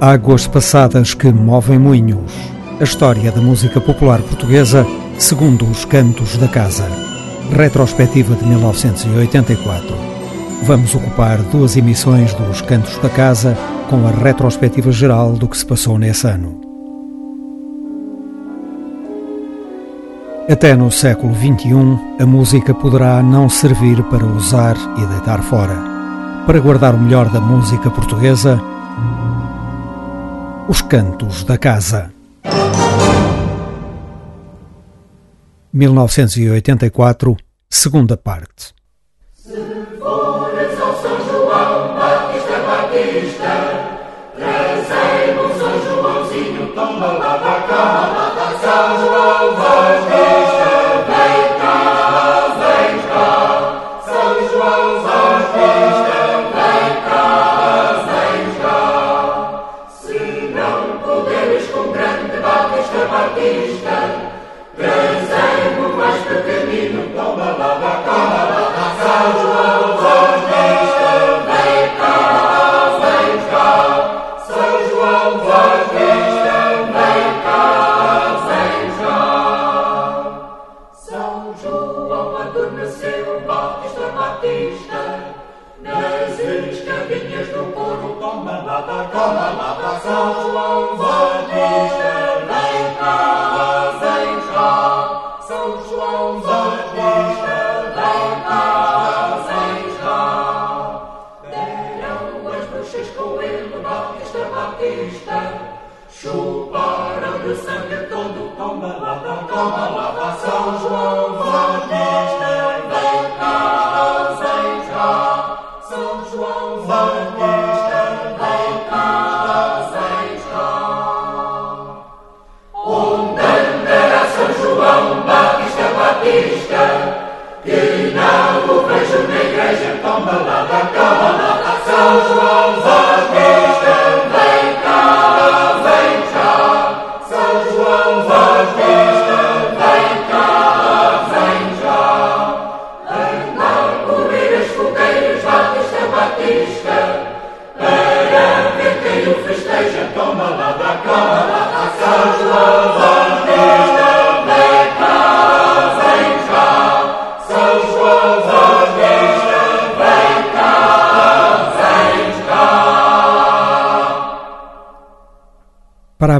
Águas passadas que movem moinhos. A história da música popular portuguesa segundo os cantos da casa. Retrospectiva de 1984. Vamos ocupar duas emissões dos Cantos da Casa com a retrospectiva geral do que se passou nesse ano. Até no século XXI, a música poderá não servir para usar e deitar fora. Para guardar o melhor da música portuguesa, os Cantos da Casa. 1984, segunda parte.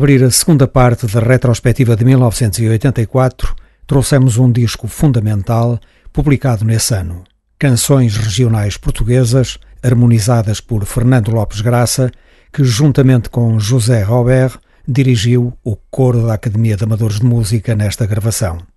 Abrir a segunda parte da retrospectiva de 1984, trouxemos um disco fundamental publicado nesse ano. Canções regionais portuguesas, harmonizadas por Fernando Lopes Graça, que juntamente com José Robert dirigiu o coro da Academia de Amadores de Música nesta gravação.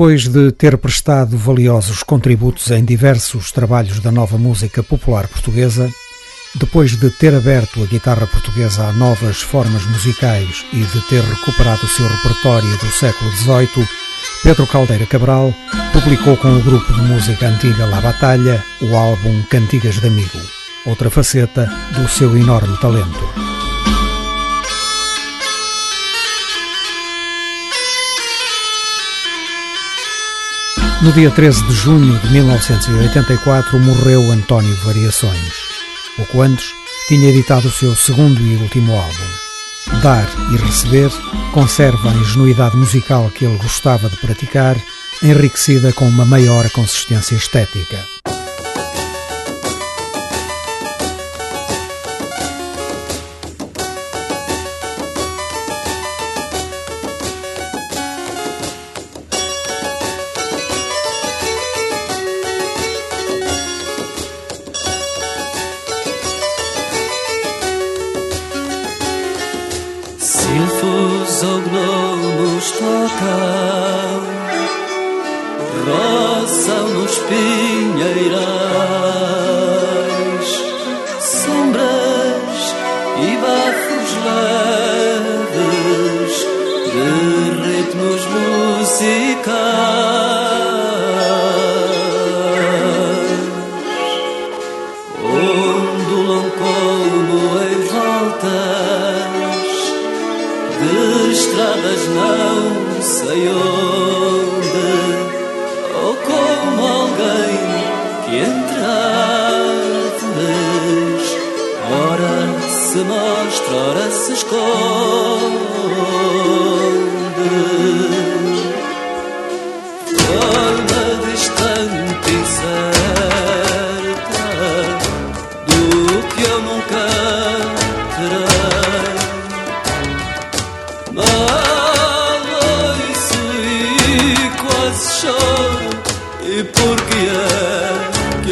Depois de ter prestado valiosos contributos em diversos trabalhos da nova música popular portuguesa, depois de ter aberto a guitarra portuguesa a novas formas musicais e de ter recuperado o seu repertório do século XVIII, Pedro Caldeira Cabral publicou com o grupo de música antiga La Batalha o álbum Cantigas de Amigo, outra faceta do seu enorme talento. No dia 13 de junho de 1984 morreu António Variações. Pouco antes, tinha editado o seu segundo e último álbum. Dar e Receber conserva a ingenuidade musical que ele gostava de praticar, enriquecida com uma maior consistência estética.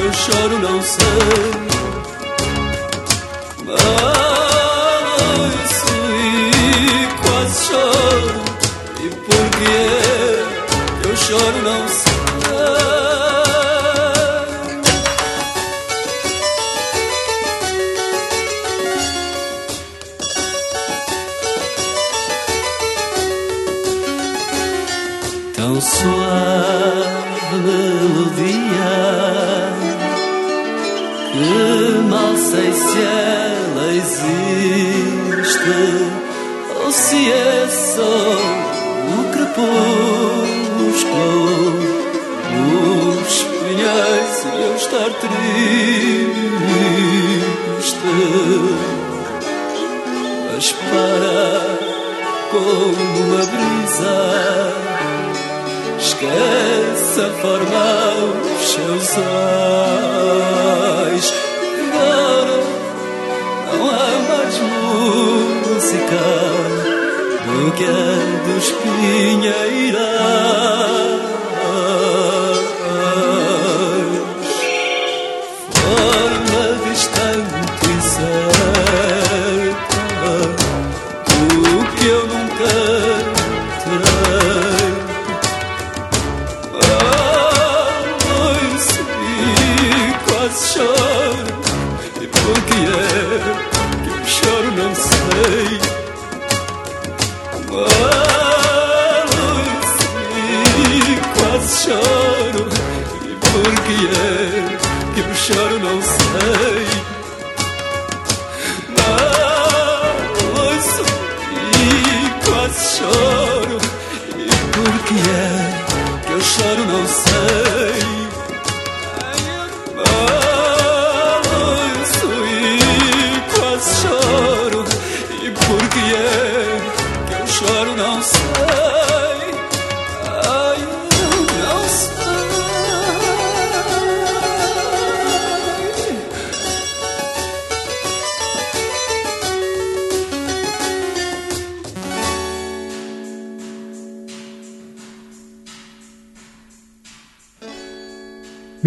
Mil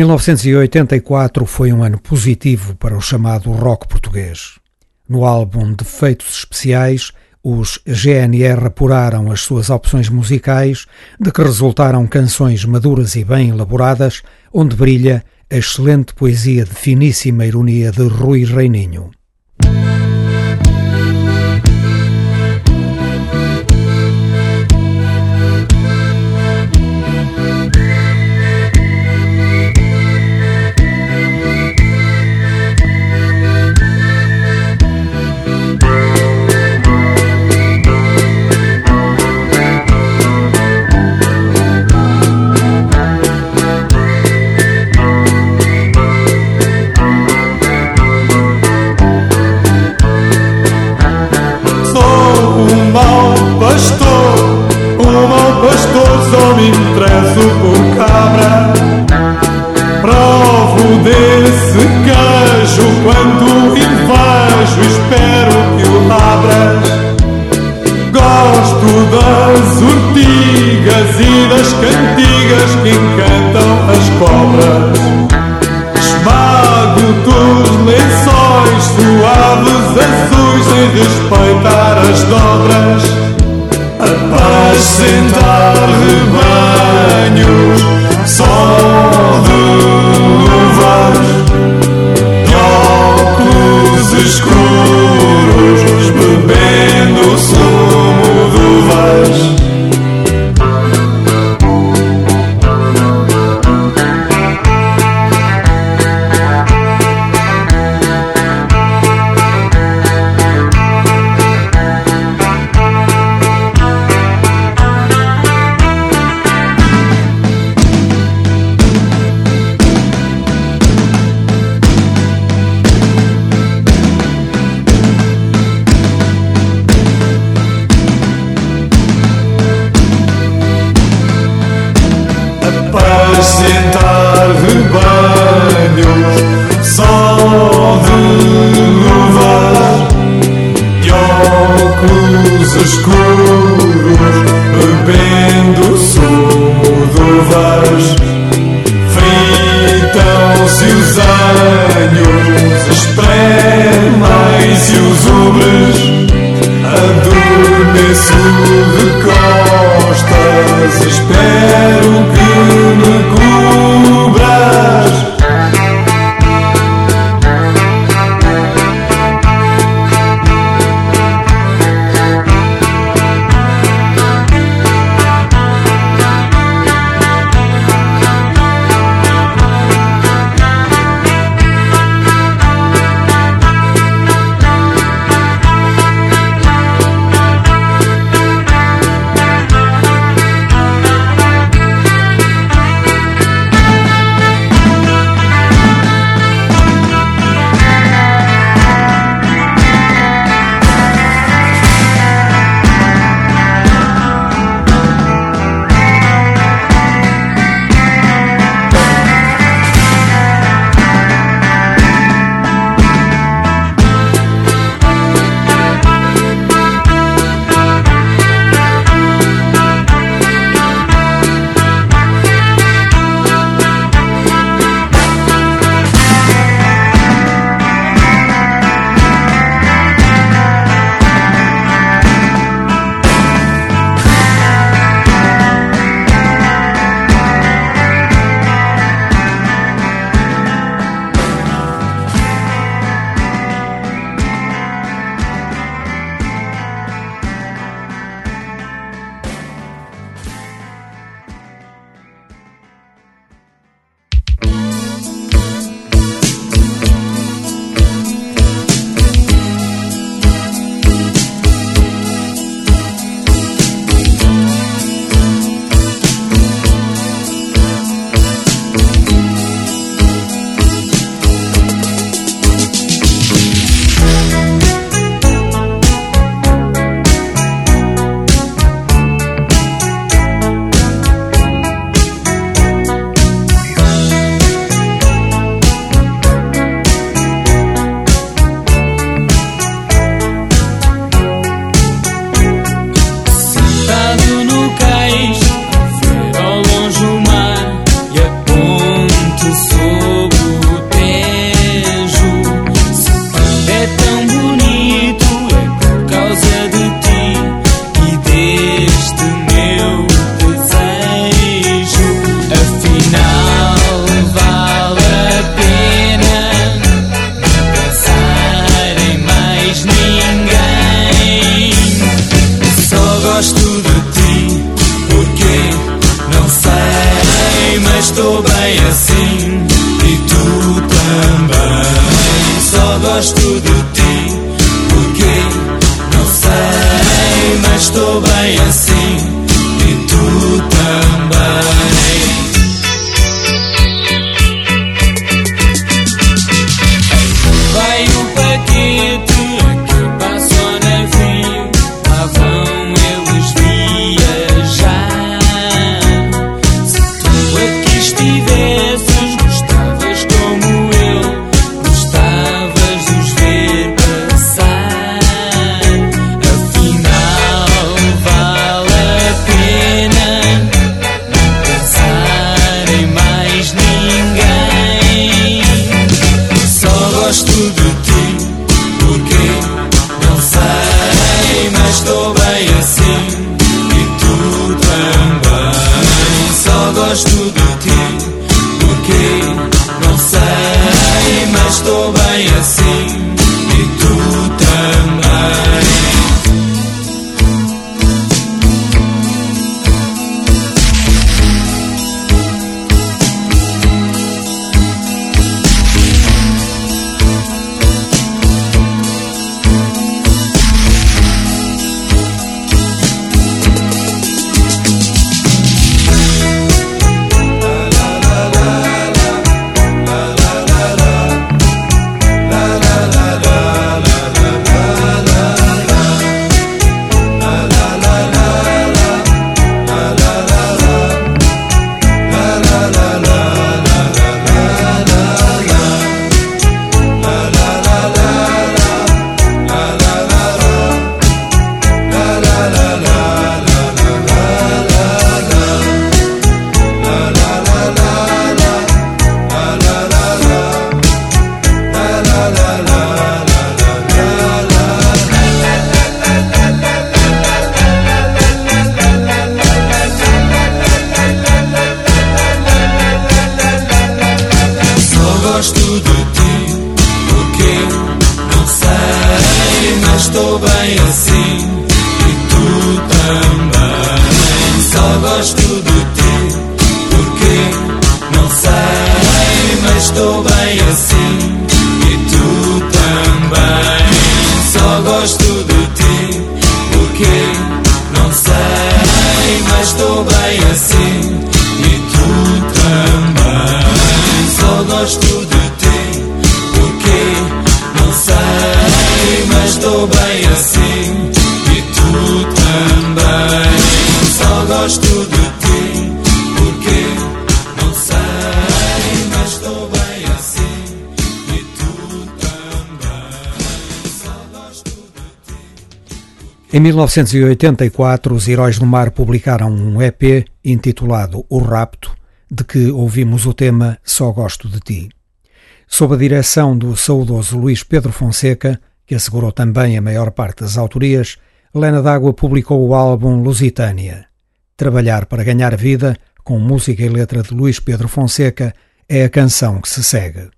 1984 foi um ano positivo para o chamado rock português. No álbum Defeitos Especiais, os GNR apuraram as suas opções musicais, de que resultaram canções maduras e bem elaboradas, onde brilha a excelente poesia de finíssima ironia de Rui Reininho. respeitar as dobras, apacentar rebanhos. Só 1984, os Heróis do Mar publicaram um EP intitulado O Rapto, de que ouvimos o tema Só Gosto de Ti. Sob a direção do saudoso Luís Pedro Fonseca, que assegurou também a maior parte das autorias, Lena D'Água publicou o álbum Lusitânia. Trabalhar para ganhar vida, com música e letra de Luís Pedro Fonseca, é a canção que se segue.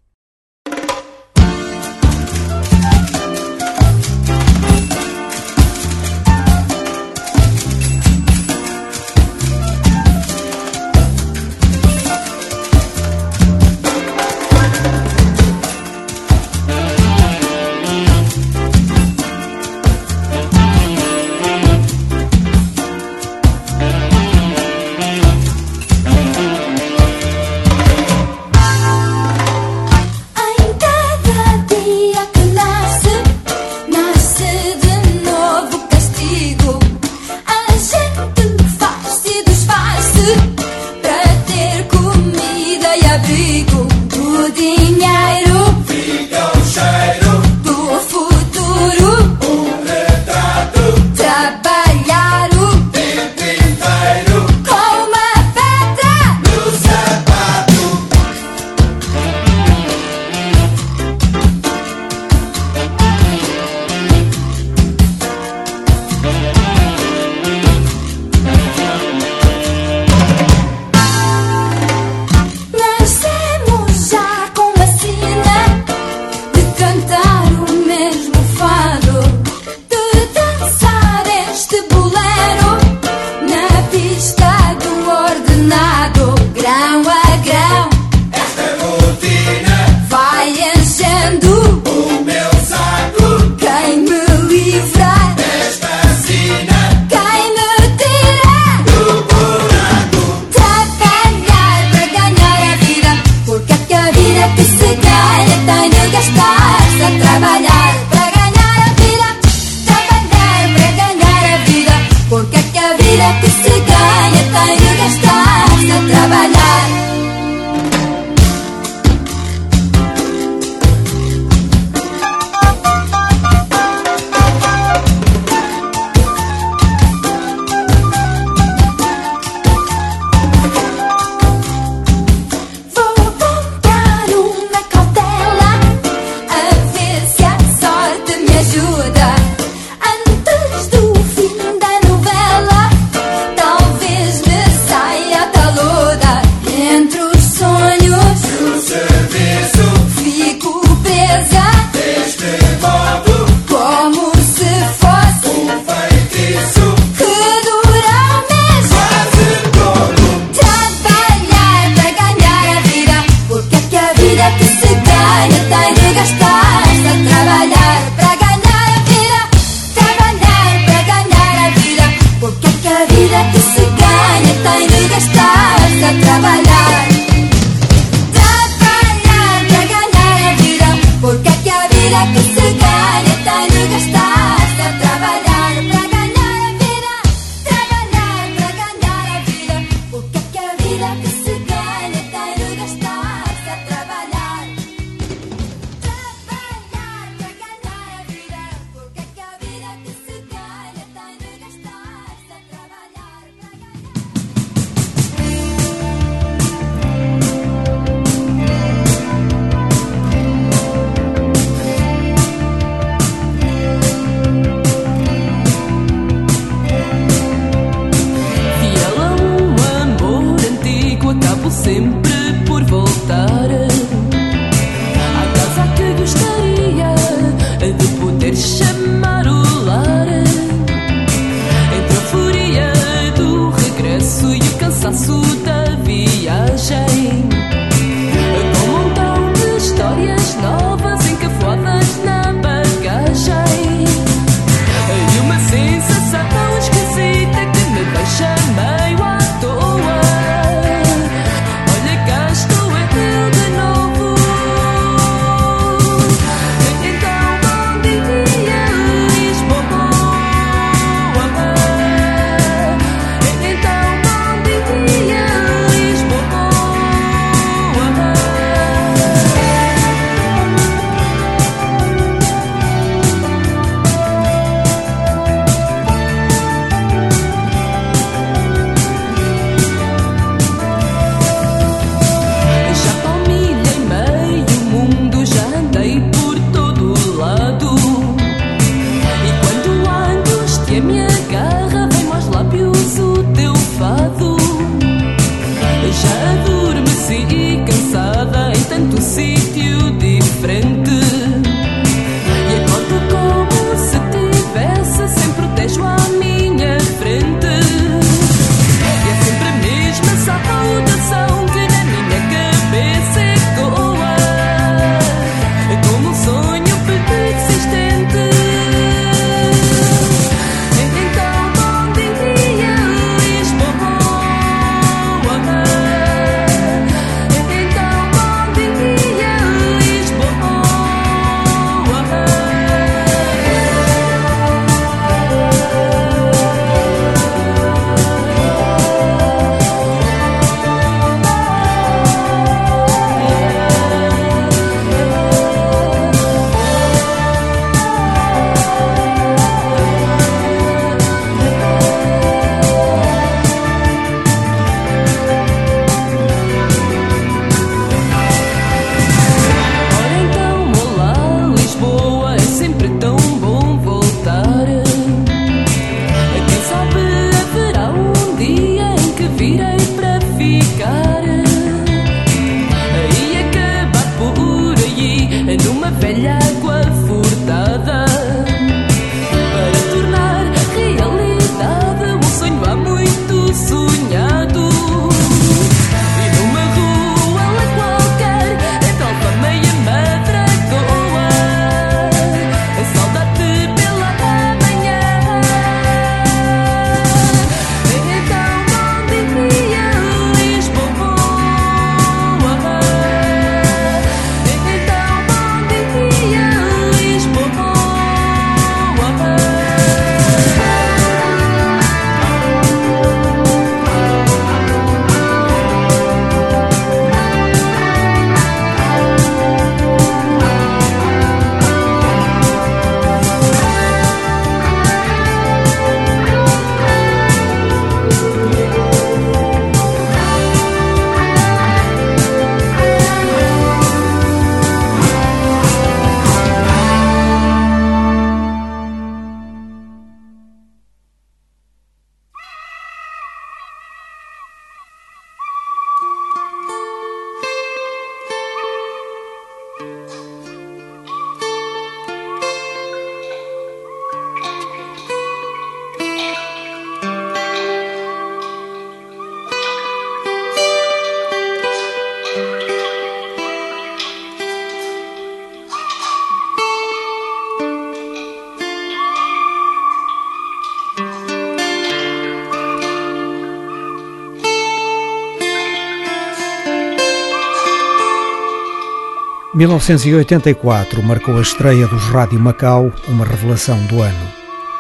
1984 marcou a estreia dos Rádio Macau, uma revelação do ano.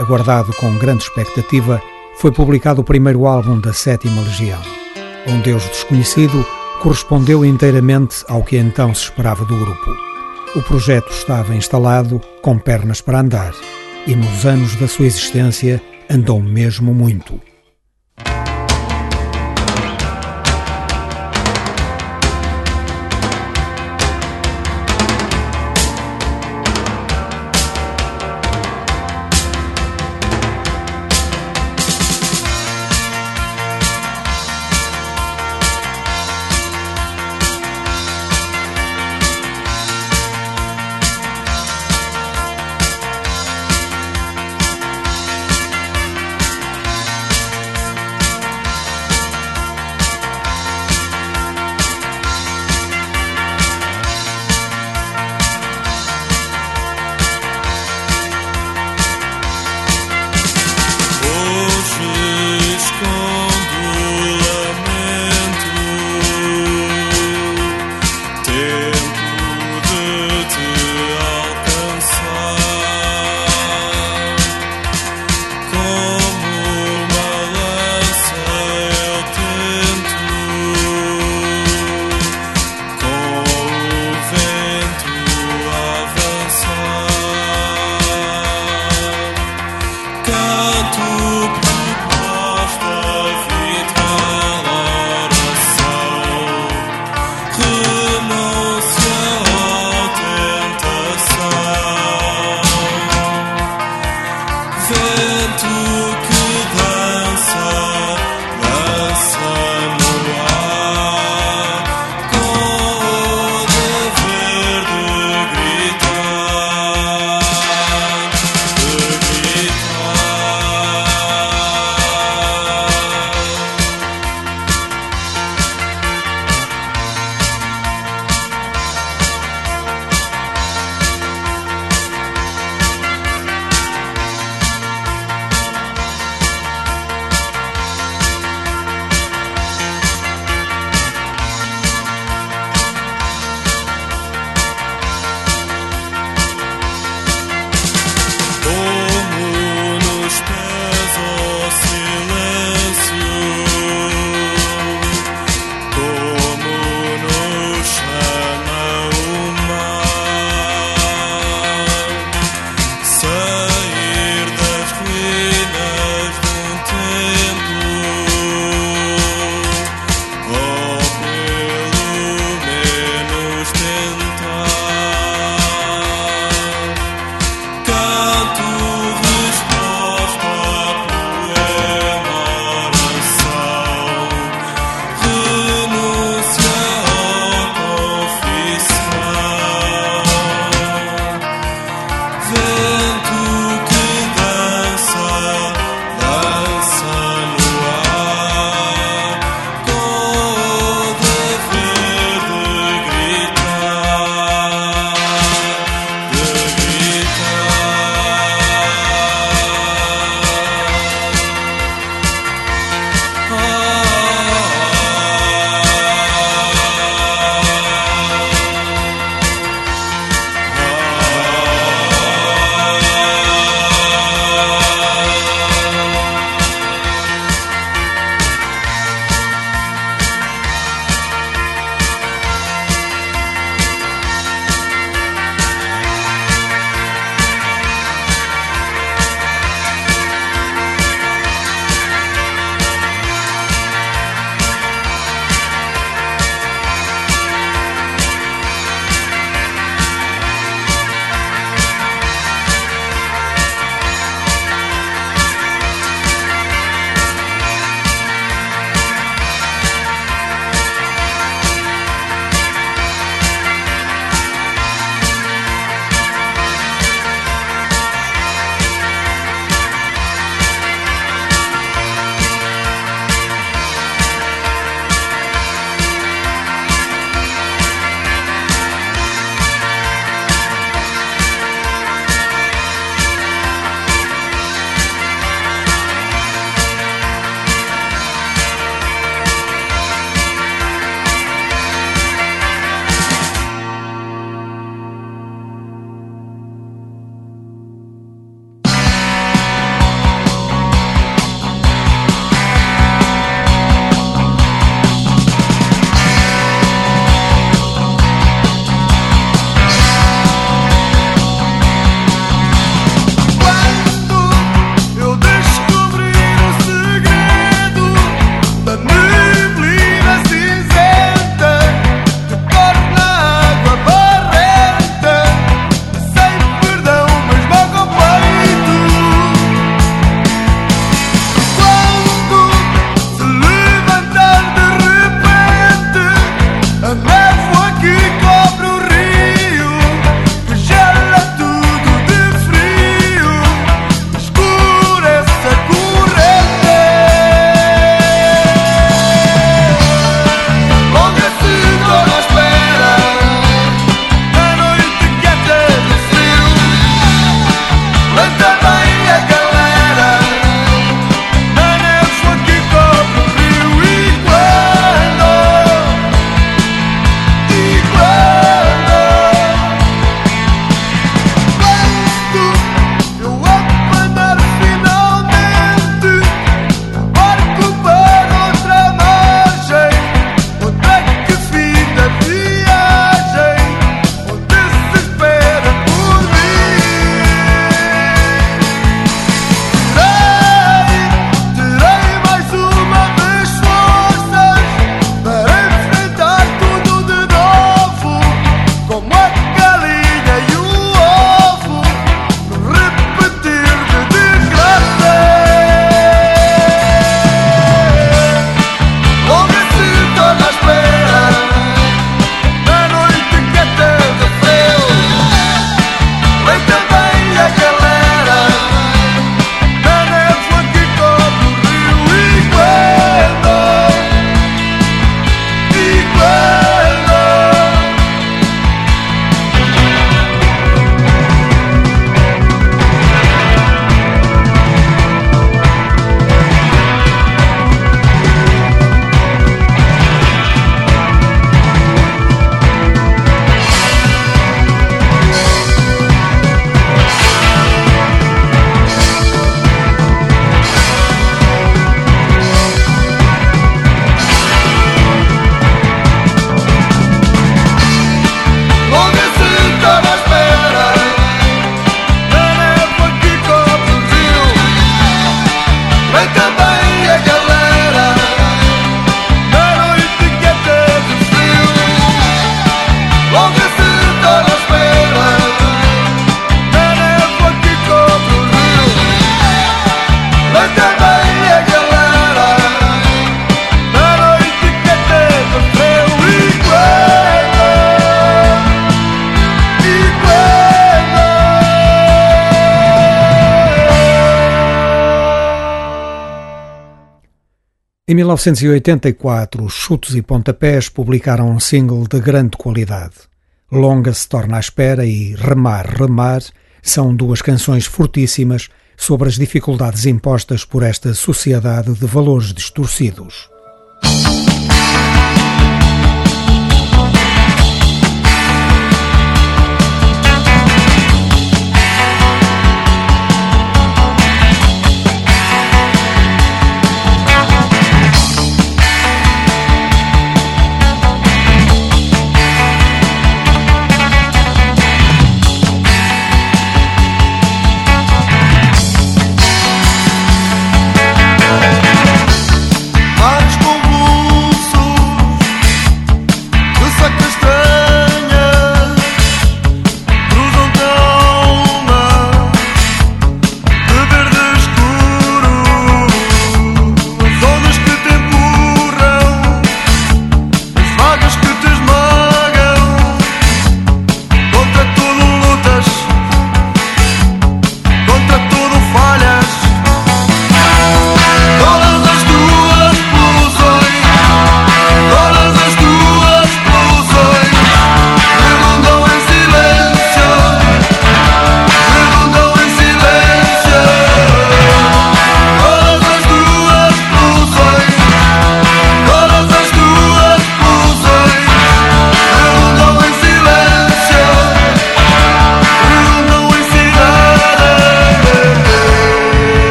Aguardado com grande expectativa, foi publicado o primeiro álbum da Sétima Legião. Um Deus Desconhecido correspondeu inteiramente ao que então se esperava do grupo. O projeto estava instalado, com pernas para andar, e nos anos da sua existência andou mesmo muito. Em 1984, os Chutes e Pontapés publicaram um single de grande qualidade. Longa se torna à espera e Remar, Remar são duas canções fortíssimas sobre as dificuldades impostas por esta sociedade de valores distorcidos.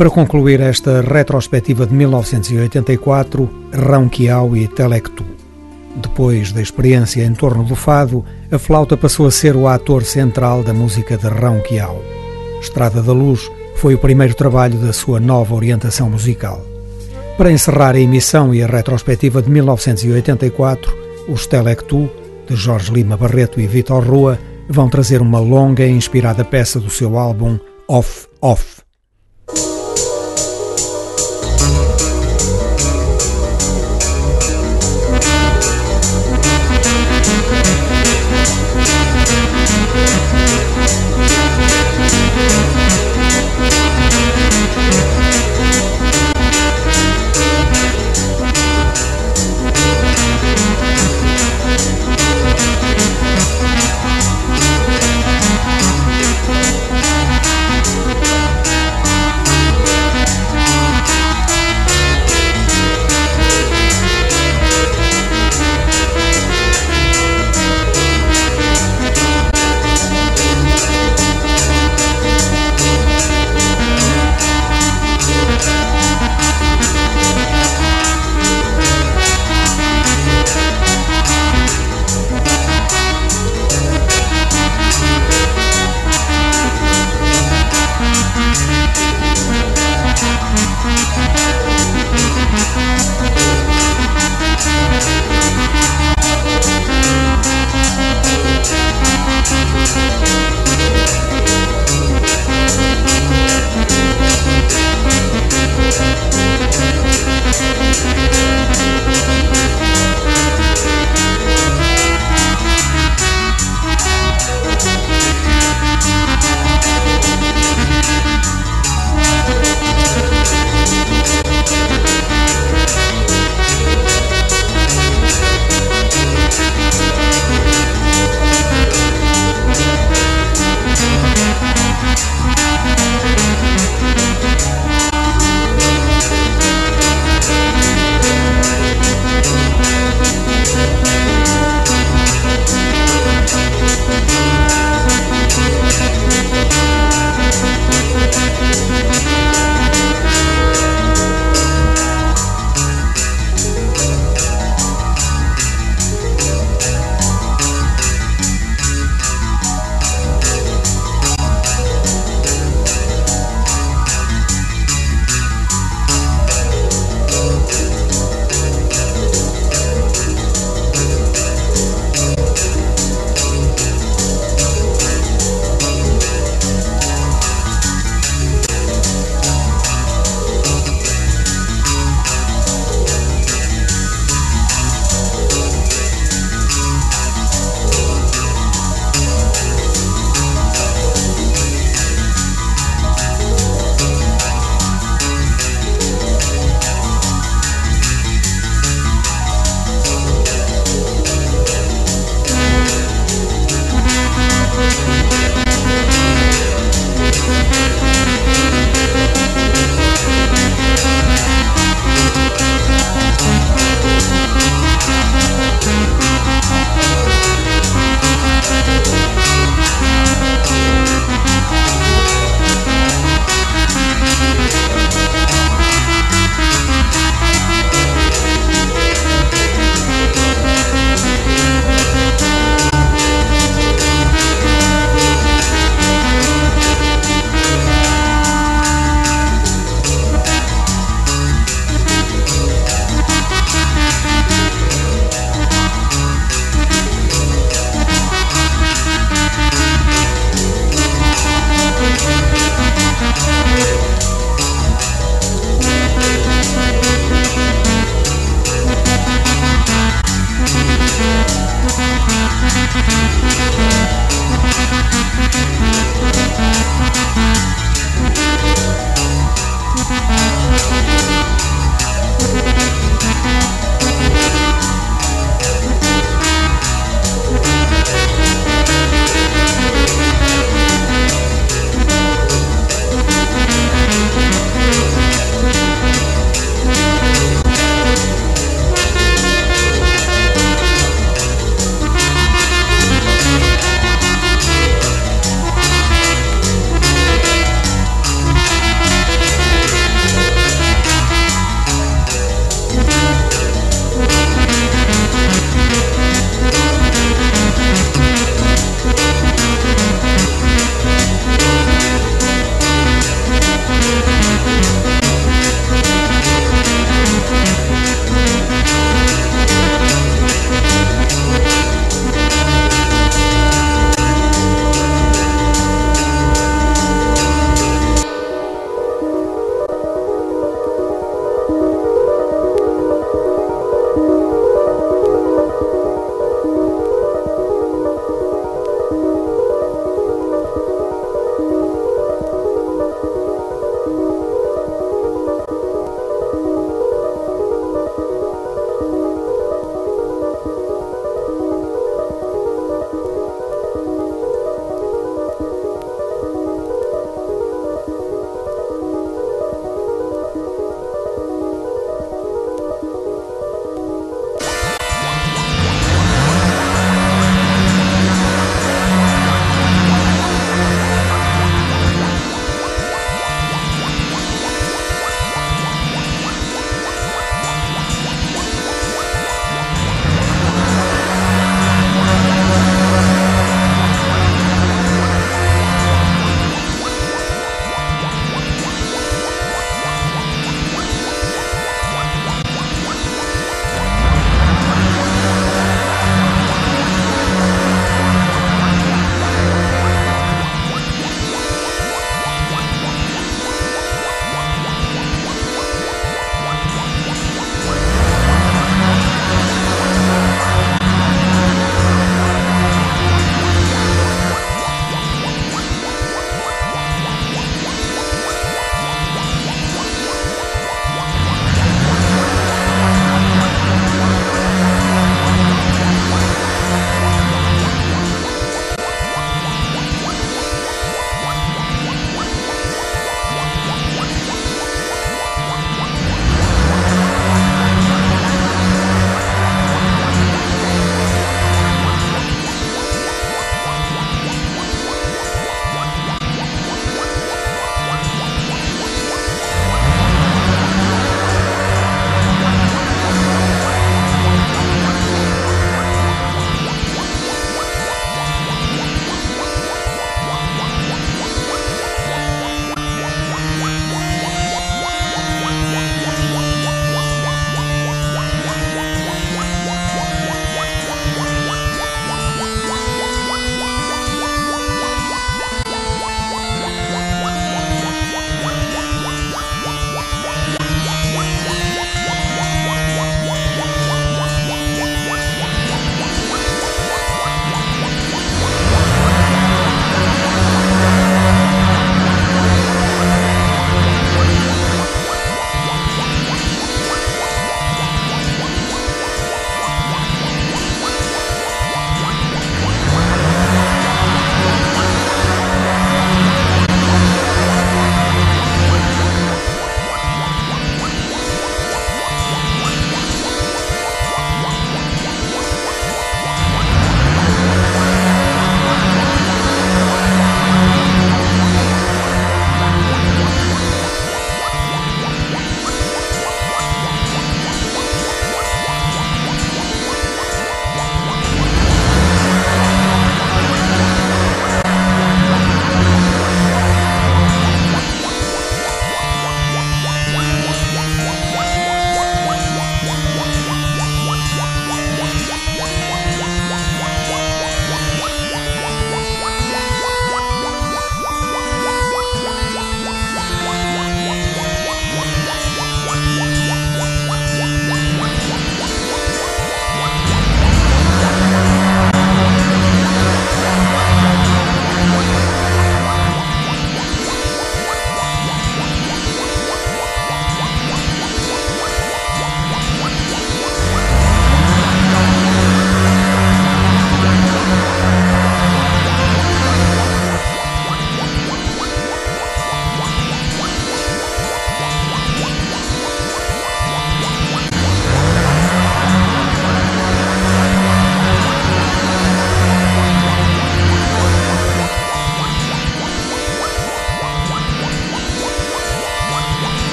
Para concluir esta retrospectiva de 1984, Rão Quiau e Telectu. Depois da experiência em torno do fado, a flauta passou a ser o ator central da música de Rão Quiau. Estrada da Luz foi o primeiro trabalho da sua nova orientação musical. Para encerrar a emissão e a retrospectiva de 1984, os Telectu, de Jorge Lima Barreto e Vitor Rua, vão trazer uma longa e inspirada peça do seu álbum Off Off.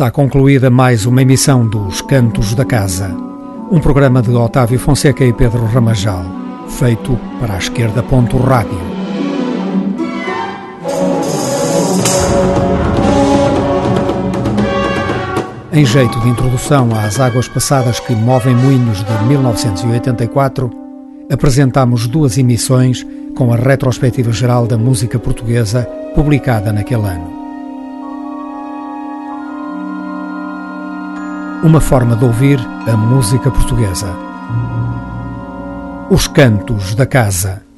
Está concluída mais uma emissão dos Cantos da Casa, um programa de Otávio Fonseca e Pedro Ramajal, feito para a esquerda. Ponto rádio. Em jeito de introdução às águas passadas que movem moinhos de 1984, apresentamos duas emissões com a retrospectiva geral da música portuguesa publicada naquele ano. Uma forma de ouvir a música portuguesa. Os Cantos da Casa.